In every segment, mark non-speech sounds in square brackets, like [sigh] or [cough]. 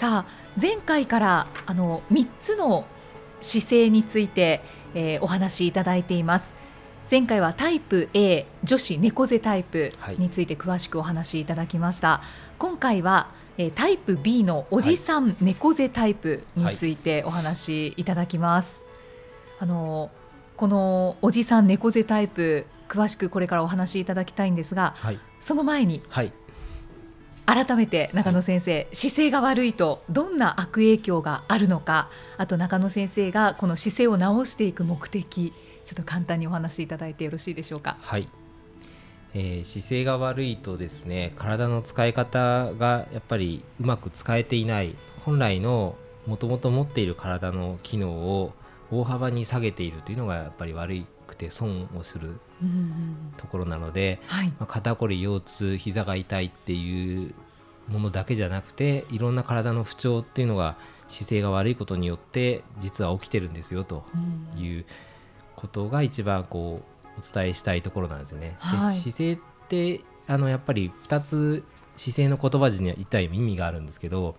さあ前回からあの3つの姿勢について、えー、お話しいただいています。前回はタイプ A 女子猫背タイプについて詳しくお話しいただきました、はい、今回は、えー、タイプ B のおじさん猫背タイプについてお話しいただきます、はい、あのこのおじさん猫背タイプ詳しくこれからお話しいただきたいんですが、はい、その前に、はい、改めて中野先生、はい、姿勢が悪いとどんな悪影響があるのか。あと中野先生がこの姿勢を直していく目的。ちょっと簡単にお話しいただいてよろしいでしょうか。はい。えー、姿勢が悪いとですね体の使い方がやっぱりうまく使えていない本来のもともと持っている体の機能を大幅に下げているというのがやっぱり悪くて損をするところなので、はい、まあ、肩こり腰痛膝が痛いっていうものだけじゃなくていろんな体の不調っていうのが姿勢が悪いことによって実は起きてるんですよということが一番こうお伝えしたいところなんですよね。はい、姿勢ってあのやっぱり2つ姿勢の言葉尻には一体意味があるんですけど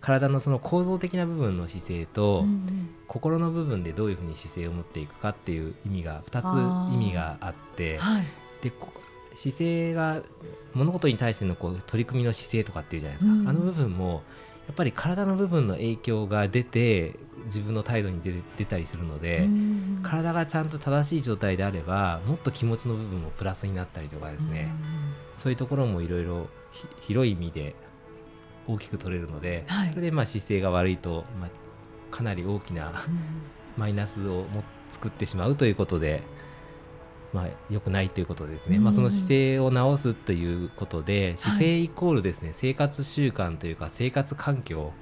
体のその構造的な部分の姿勢と、うんうん、心の部分でどういうふうに姿勢を持っていくかっていう意味が2つ意味があって、はい、で姿勢が物事に対してのこう取り組みの姿勢とかっていうじゃないですか、うん、あの部分もやっぱり体の部分の影響が出て自分の態度に出出たりするので、うん、体がちゃんと正しい状態であればもっと気持ちの部分もプラスになったりとかですね、うん、そういうところもいろいろ広い意味で大きく取れるので、はい、それでまあ姿勢が悪いと、まあ、かなり大きなマイナスをも作ってしまうということで。まあ、良くないということですね、まあ、その姿勢を直すということで姿勢イコールですね、はい、生活習慣というか生活環境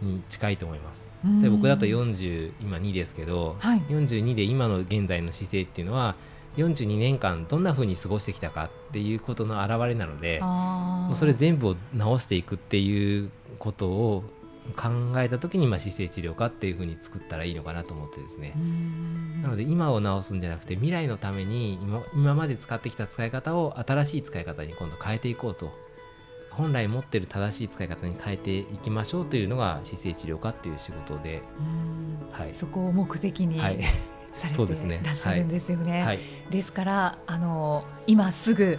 に近いと思います。で僕だと40今2ですけど、はい、42で今の現在の姿勢っていうのは42年間どんなふうに過ごしてきたかっていうことの表れなのでもうそれ全部を直していくっていうことを考えた時にまあ姿勢治療科っていうふうに作ったらいいのかなと思ってですね。なので今を直すんじゃなくて未来のために今今まで使ってきた使い方を新しい使い方に今度変えていこうと。本来持ってる正しい使い方に変えていきましょうというのが姿勢治療科っていう仕事で、はい、そこを目的に、はいされていらっしゃるんですよね。はい、ですからあの今すぐ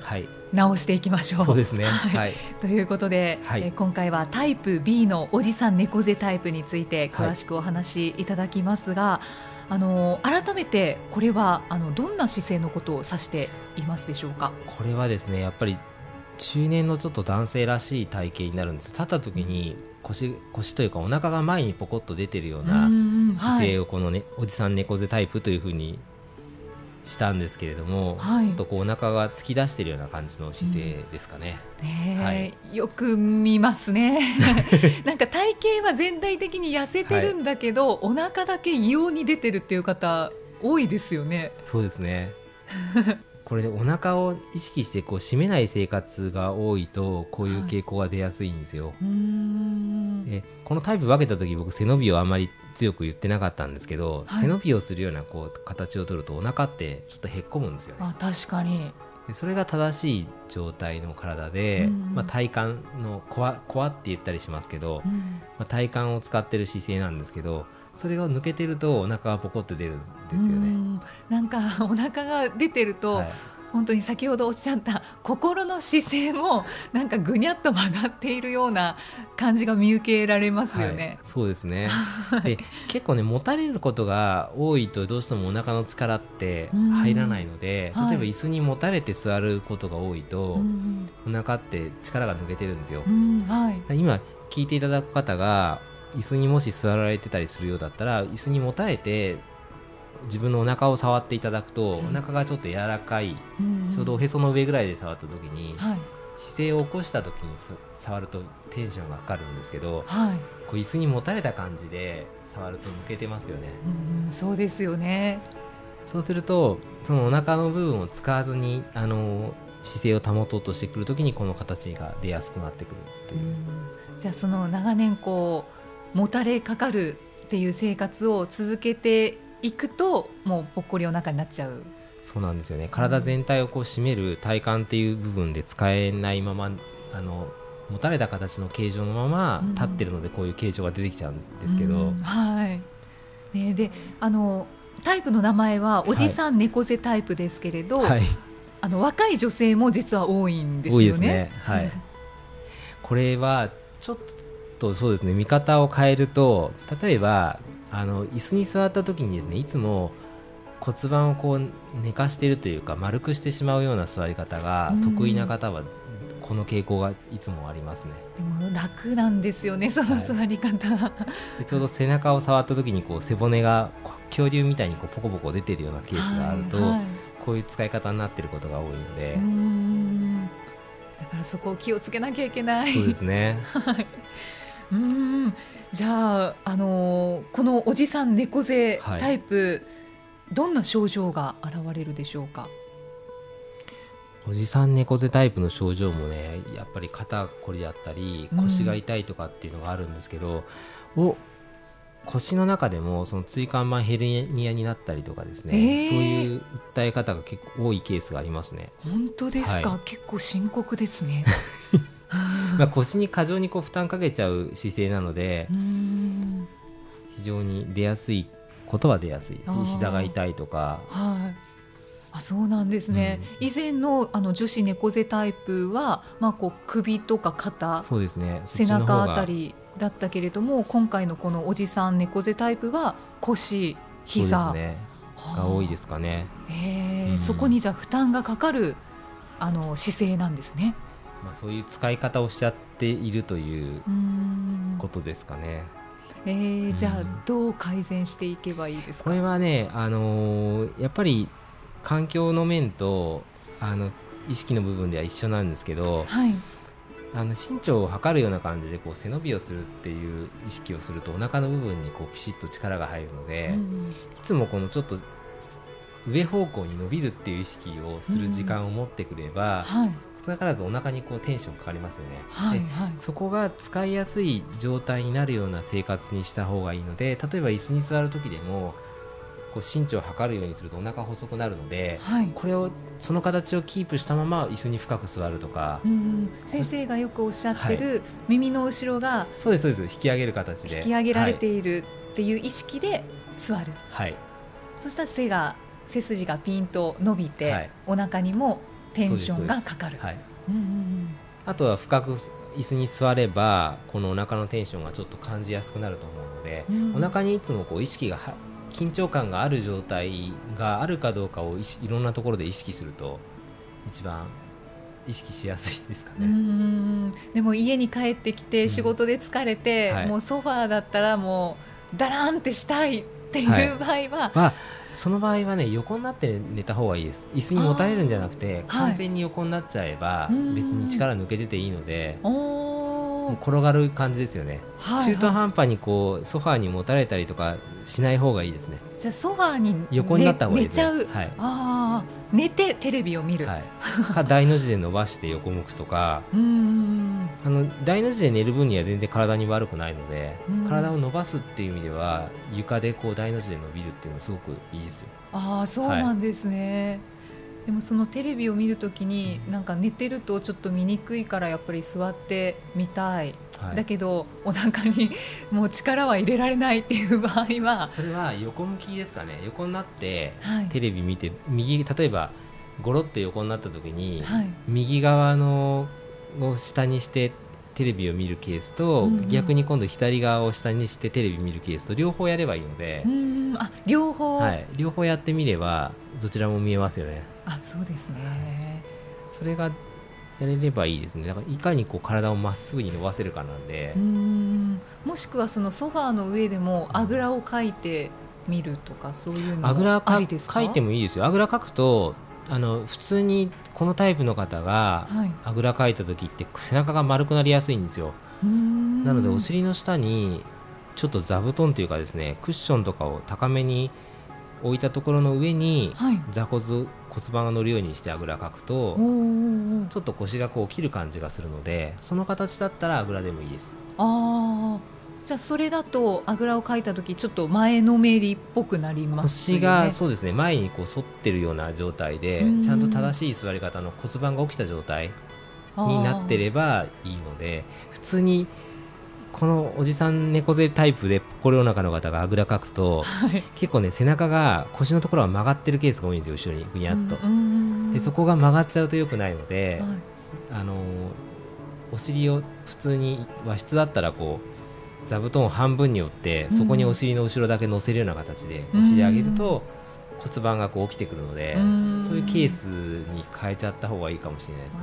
直していきましょう。そうですね、はい、ということで、はい、え今回はタイプ B のおじさん猫背タイプについて詳しくお話しいただきますが、あの改めてこれはあのどんな姿勢のことを指していますでしょうか？これはですねやっぱり中年のちょっと男性らしい体型になるんです立った時に腰腰というかお腹が前にポコッと出てるような姿勢をこのね、はい、おじさん猫背タイプというふうにしたんですけれども、はい、ちょっとこうお腹が突き出しているような感じの姿勢ですかね。うん、ねはい、よく見ますね。[laughs] なんか体型は全体的に痩せてるんだけど、はい、お腹だけ異様に出てるっていう方多いですよね。そうですね。これでお腹を意識してこう締めない生活が多いとこういう傾向が出やすいんですよ。はい、でこのタイプ分けた時僕背伸びをあんまり強く言ってなかったんですけど、はい、背伸びをするようなこう形を取るとお腹ってちょっとへっこむんですよね。あ確かに。でそれが正しい状態の体で、まあ、体幹のコアコアって言ったりしますけど、まあ、体幹を使ってる姿勢なんですけどそれが抜けてるとお腹がポコって出るんですよね。なんか [laughs] お腹が出てると、はい、本当に先ほどおっしゃった心の姿勢もなんかぐにゃっと曲がっているような感じが見受けられますよね。はい、そうですね。[laughs] で結構ね持たれることが多いとどうしてもお腹の力って入らないので、例えば椅子に持たれて座ることが多いと、お腹って力が抜けてるんですよ。はい、今聞いていただく方が椅子にもし座られてたりするようだったら椅子にもたれて自分のお腹を触っていただくと、お腹がちょっと柔らかい、ちょうどおへその上ぐらいで触った時に、姿勢を起こした時に触るとテンションがかかるんですけど、はい、こう椅子に持たれた感じで触ると抜けてますよね。うんそうですよね。そうするとそのお腹の部分を使わずにあの姿勢を保とうとしてくるときにこの形が出やすくなってくるっていう、じゃあその長年こうもたれかかるっていう生活を続けていくともうぽっこりお腹になっちゃう。そうなんですよね。体全体をこう締める体幹っていう部分で使えないままあの持たれた形の形状のまま立ってるのでこういう形状が出てきちゃうんですけど、うん。はい。ね、であのタイプの名前はおじさん猫背タイプですけれど、はい、あの若い女性も実は多いんですよね。多いですね。はい。[laughs] これはちょっとそうですね見方を変えると例えばあの椅子に座った時にですねいつも骨盤をこう寝かしているというか丸くしてしまうような座り方が得意な方はこの傾向がいつもありますね。でも楽なんですよねその座り方、でちょうど背中を触った時にこう背骨が恐竜みたいにこうポコポコ出てるようなケースがあると、はいはい。こういう使い方になっていることが多いので。だからそこを気をつけなきゃいけない。そうですね。[laughs] はい。うーん。じゃああのーこのおじさん猫背はいタイプ、どんな症状が現れるでしょうか？おじさん猫背タイプの症状もねやっぱり肩こりだったりうん腰が痛いとかっていうのがあるんですけど、お腰の中でもその椎間板ヘルニアになったりとかですね、えーそういう訴え方が結構多いケースがありますね、本当ですか？はい結構深刻ですね。[laughs] [laughs] まあ、腰に過剰にこう負担かけちゃう姿勢なのでうーん。非常に出やすいことは出やすい。です膝が痛いとか。はい。あそうなんですね、以前のあの女子猫背タイプは、まあ、こう首とか肩そうですね。背中あたりだったけれども今回のこのおじさん猫背タイプは腰膝。ですね。はあ。が多いですかね、へえうん。そこにじゃあ負担がかかるあの姿勢なんですね。まあ、そういう使い方をしちゃっているということですかね。えー、じゃあうんどう改善していけばいいですか？これはね、あのーやっぱり環境の面とあの意識の部分では一緒なんですけどはい。あの身長を測るような感じでこう背伸びをするっていう意識をするとお腹の部分にこうピシッと力が入るので、いうんつもこのちょっと上方向に伸びるっていう意識をする時間を持ってくれば、はい少なからずお腹にこうテンションかかりますよね。ではいはい。そこが使いやすい状態になるような生活にした方がいいので例えば椅子に座る時でもこう身長を測るようにするとお腹細くなるのではい。これをその形をキープしたまま椅子に深く座るとか。うん先生がよくおっしゃってる、耳の後ろがそうですそうです。引き上げる形で。引き上げられてはい。いるっていう意識で座る、はい。そしたら背が背筋がピンと伸びて、はい。お腹にもテンションがかかる。はい、うんうんあとは深く椅子に座ればこのお腹のテンションがちょっと感じやすくなると思うので、うん。お腹にいつもこう意識がは緊張感がある状態があるかどうかをいろんなところで意識すると一番意識しやすいですかうんうね。ん。でも家に帰ってきて仕事で疲れて、はい。もうソファーだったらもうダランってしたいってはい。いう場合は、まあその場合はね横になって寝た方がいいです。椅子にもたれるんじゃなくて完全に横になっちゃえばうん。別に力抜けてていいので転がる感じですよね、はい中途半端にこうソファーにもたれたりとかしない方がいいですね。じゃあソファーに横になった方がいいね。寝ちゃう、はい。ああ寝てテレビを見る、はい、か大の字で伸ばして横向くとか。うーん。あの大の字で寝る分には全然体に悪くないので、うん。体を伸ばすっていう意味では床でこう大の字で伸びるっていうのはすごくいいですよ。ああそうなんですね、でもそのテレビを見るときになんか寝てるとちょっと見にくいからやっぱり座ってみたい、はい。だけどお腹にもう力は入れられないっていう場合は、それは横向きですかね。横になってはい。テレビ見て右例えばゴロって横になった時に、はい。右側のを下にしてテレビを見るケースと、うんうん。逆に今度左側を下にしてテレビ見るケースと両方やればいいので。う、ーん。あ両方、はい、両方やってみればどちらも見えますよねあそうですね。それがやれればいいですね。だからいかにこう体をまっすぐに伸ばせるかなんで。うー、んもしくはそのソファーの上でもあぐらをかいてみるとかそういうのあぐらかありですか？かいてもいいですよ。あぐらかくとあの普通にこのタイプの方がはい。あぐらかいた時って背中が丸くなりやすいんですよ。なのでお尻の下にちょっと座布団というかですねクッションとかを高めに置いたところの上に、はい、座骨骨盤が乗るようにしてあぐらかくとちょっと腰がこう切る感じがするのでその形だったらあぐらでもいいです。ああじゃあそれだとあぐらをかいた時ちょっと前のめりっぽくなります、ね、腰がそうですね前にこう反ってるような状態でちゃんと正しい座り方の骨盤が起きた状態になってればいいので普通にこのおじさん猫背タイプで心の中の方があぐらかくと、はい、結構ね背中が腰のところが曲がってるケースが多いんですよ後ろにぐにゃっと、でそこが曲がっちゃうとよくないので、はい、あのお尻を普通に和室だったらこう座布団を半分に折ってそこにお尻の後ろだけ乗せるような形でお尻上げると骨盤がこう起きてくるのでそういうケースに変えちゃった方がいいかもしれないですね。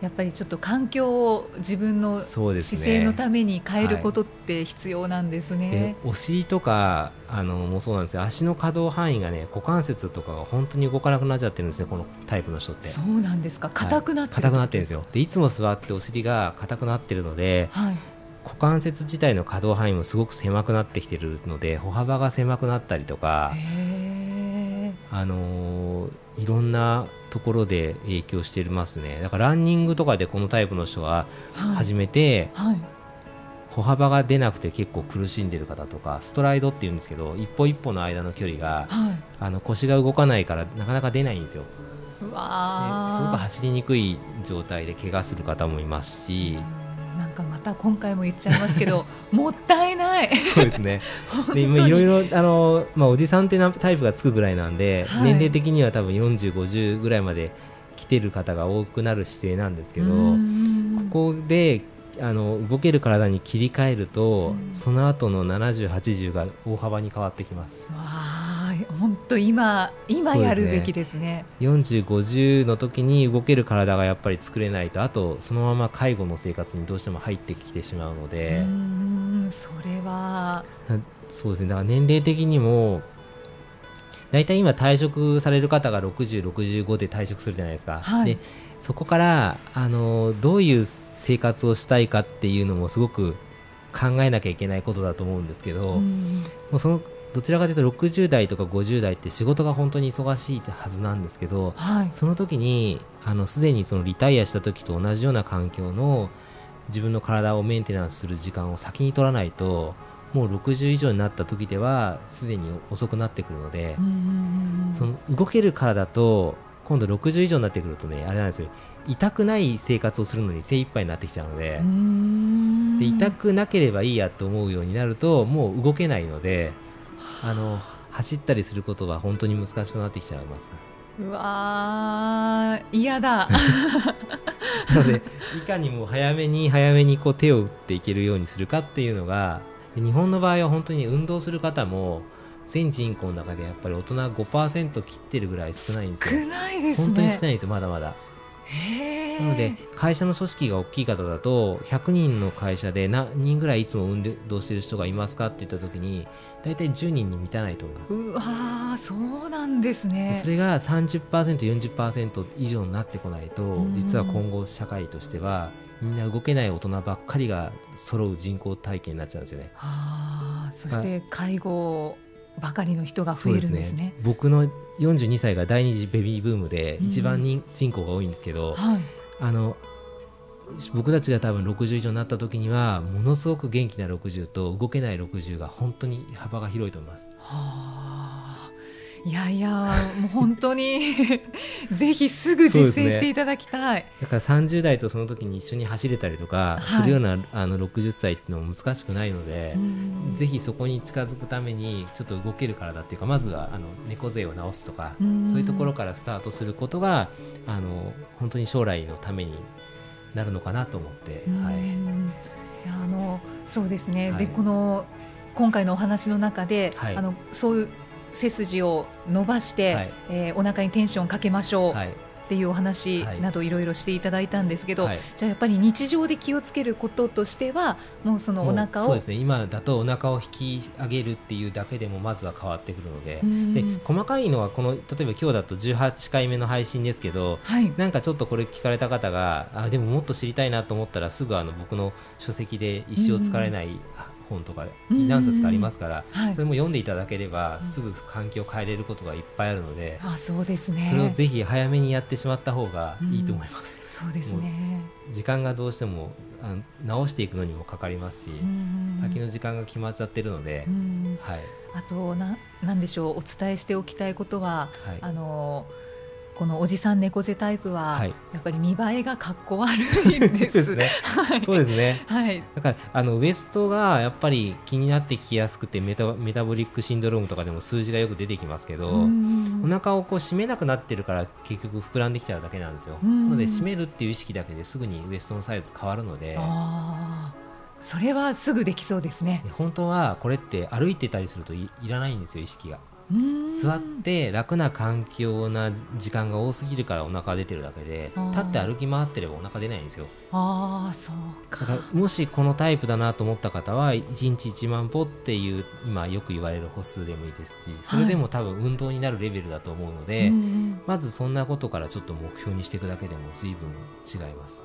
やっぱりちょっと環境を自分の姿勢のために変えることって必要なんですね。でお尻とかあのもそうなんですよ足の可動範囲がね股関節とかが本当に動かなくなっちゃってるんですねこのタイプの人って。そうなんですか硬くなって硬、はい、くなってるんですよ。でいつも座ってお尻が硬くなってるので、はい、股関節自体の可動範囲もすごく狭くなってきてるので歩幅が狭くなったりとか。あのいろんなところで影響してますね。だからランニングとかでこのタイプの人が始めて、はい。はい、歩幅が出なくて結構苦しんでる方とかストライドっていうんですけど一歩一歩の間の距離が、はい、あの腰が動かないからなかなか出ないんですよ。すごく走りにくい状態で怪我する方もいますし。なんかまた今回も言っちゃいますけど [laughs] もったいないそうですね。で今いろいろあの、まあ、おじさんってなタイプがつくぐらいなんで、はい、年齢的には多分4050ぐらいまで来てる方が多くなる姿勢なんですけどここであの動ける体に切り替えると、その後の70、80が大幅に変わってきます。本当今今やるべきですね。ですね。40、50の時に動ける体がやっぱり作れないとあとそのまま介護の生活にどうしても入ってきてしまうのでそれは。そうですね。だから年齢的にも大体今退職される方が60、65で退職するじゃないですか、はい、でそこからあのどういう生活をしたいかっていうのもすごく考えなきゃいけないことだと思うんですけど、もうそのどちらかというと60代とか50代って仕事が本当に忙しいはずなんですけど、はい、その時にあのすでにそのリタイアした時と同じような環境の自分の体をメンテナンスする時間を先に取らないともう60以上になった時ではすでに遅くなってくるのでその動ける体と今度60以上になってくるとねあれなんですよ。痛くない生活をするのに精一杯になってきちゃうので。で痛くなければいいやと思うようになるともう動けないのであの走ったりすることは本当に難しくなってきちゃいますうわ嫌だ。[laughs] なのでいかにも早めに早めにこう手を打っていけるようにするかっていうのが日本の場合は本当に運動する方も全人口の中でやっぱり大人5%切ってるぐらい少ないんですよ。少ないです、ね、本当に少ないんですよまだまだなので会社の組織が大きい方だと100人の会社で何人ぐらいいつも運動してる人がいますかって言った時に大体10人に満たないと思います。うわそうなんですね。それが 30%40% 以上になってこないと実は今後社会としてはみんな動けない大人ばっかりが揃う人口体系になっちゃうんですよね。はあ、そして介護ばかりの人が増えるんですね。すね。僕の42歳が第二次ベビーブームで一番人,、人口が多いんですけど、はい、あの僕たちが多分60以上になった時にはものすごく元気な60と動けない60が本当に幅が広いと思います。はあいやいやもう本当に [laughs] ぜひすぐ実践していただきたい、ね、だから30代とその時に一緒に走れたりとかするような、はい、あの60歳っていうのも難しくないのでぜひそこに近づくためにちょっと動ける体っていうかまずはあの猫背を直すとかそういうところからスタートすることがあの本当に将来のためになるのかなと思って。はい、いやあのそうですね、はい、でこの今回のお話の中で、はい、あのそういう背筋を伸ばして、はい、えー、お腹にテンションかけましょう、はい、っていうお話などいろいろしていただいたんですけど、はい、じゃあやっぱり日常で気をつけることとしてはもうそのお腹をそうですね。今だとお腹を引き上げるっていうだけでもまずは変わってくるので。で細かいのはこの例えば今日だと18回目の配信ですけど、はい、なんかちょっとこれ聞かれた方があでももっと知りたいなと思ったらすぐあの僕の書籍で一生疲れない本とか何冊かありますから、はい、それも読んでいただければすぐ環境を変えれることがいっぱいあるので、あそうですね。それをぜひ早めにやってしまった方がいいと思います。そうですね。時間がどうしてもあ直していくのにもかかりますし、先の時間が決まっちゃってるので、はい、あとななんでしょう。お伝えしておきたいことは、はい、あのこのおじさん猫背タイプは、やっぱり見栄えがかっこ悪いんです。[laughs] ね、そうですね。はい。だからあのウエストがやっぱり気になってきやすくてメタメタボリックシンドロームとかでも数字がよく出てきますけど、お腹をこう締めなくなってるから結局膨らんできちゃうだけなんですよ。なので締めるっていう意識だけですぐにウエストのサイズ変わるので。それはすぐできそうですね。本当はこれって歩いてたりするといらないんですよ意識が。座って楽な環境な時間が多すぎるからお腹出てるだけで立って歩き回ってればお腹出ないんですよ。ああそうか。かもしこのタイプだなと思った方は1日1万歩っていう今よく言われる歩数でもいいですしそれでも多分運動になるレベルだと思うので、はい、まずそんなことからちょっと目標にしていくだけでも随分違います。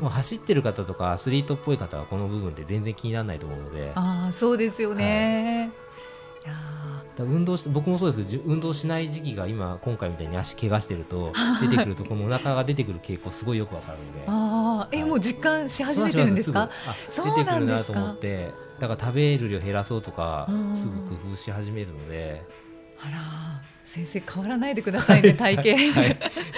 もう走ってる方とかアスリートっぽい方はこの部分って全然気にならないと思うので。ああそうですよね、はい運動し僕もそうですけど運動しない時期が今今回みたいに足怪我してると [laughs] 出てくるとこのお腹が出てくる傾向すごいよくわかるんで。あ、え、はい、もう実感し始めてるんですか？出てくるなと思ってだから食べる量減らそうとかすぐ工夫し始めるので。あら先生変わらないでくださいね [laughs] 体型はい、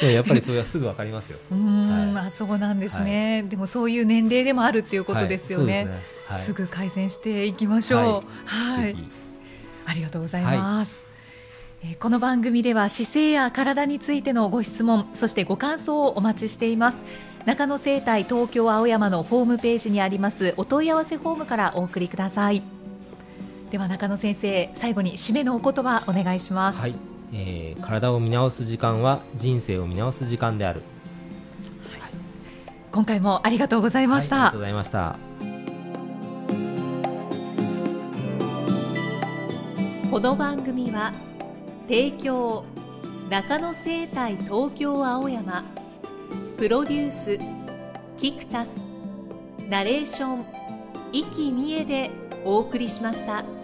でもやっぱりそれはすぐわかりますよ。[laughs] うん、はい、あそうなんですね、はい、でもそういう年齢でもあるっていうことですよね,、はい、すぐ改善していきましょう。はいありがとうございます、はい、えこの番組では姿勢や体についてのご質問そしてご感想をお待ちしています。中野生態東京青山のホームページにありますお問い合わせフォームからお送りください。では中野先生最後に締めのお言葉お願いします、はい。えー、体を見直す時間は人生を見直す時間である、はい、今回もありがとうございました、はい、ありがとうございましたこの番組は提供中野生態東京青山プロデュースキクタスナレーション生きみえでお送りしました。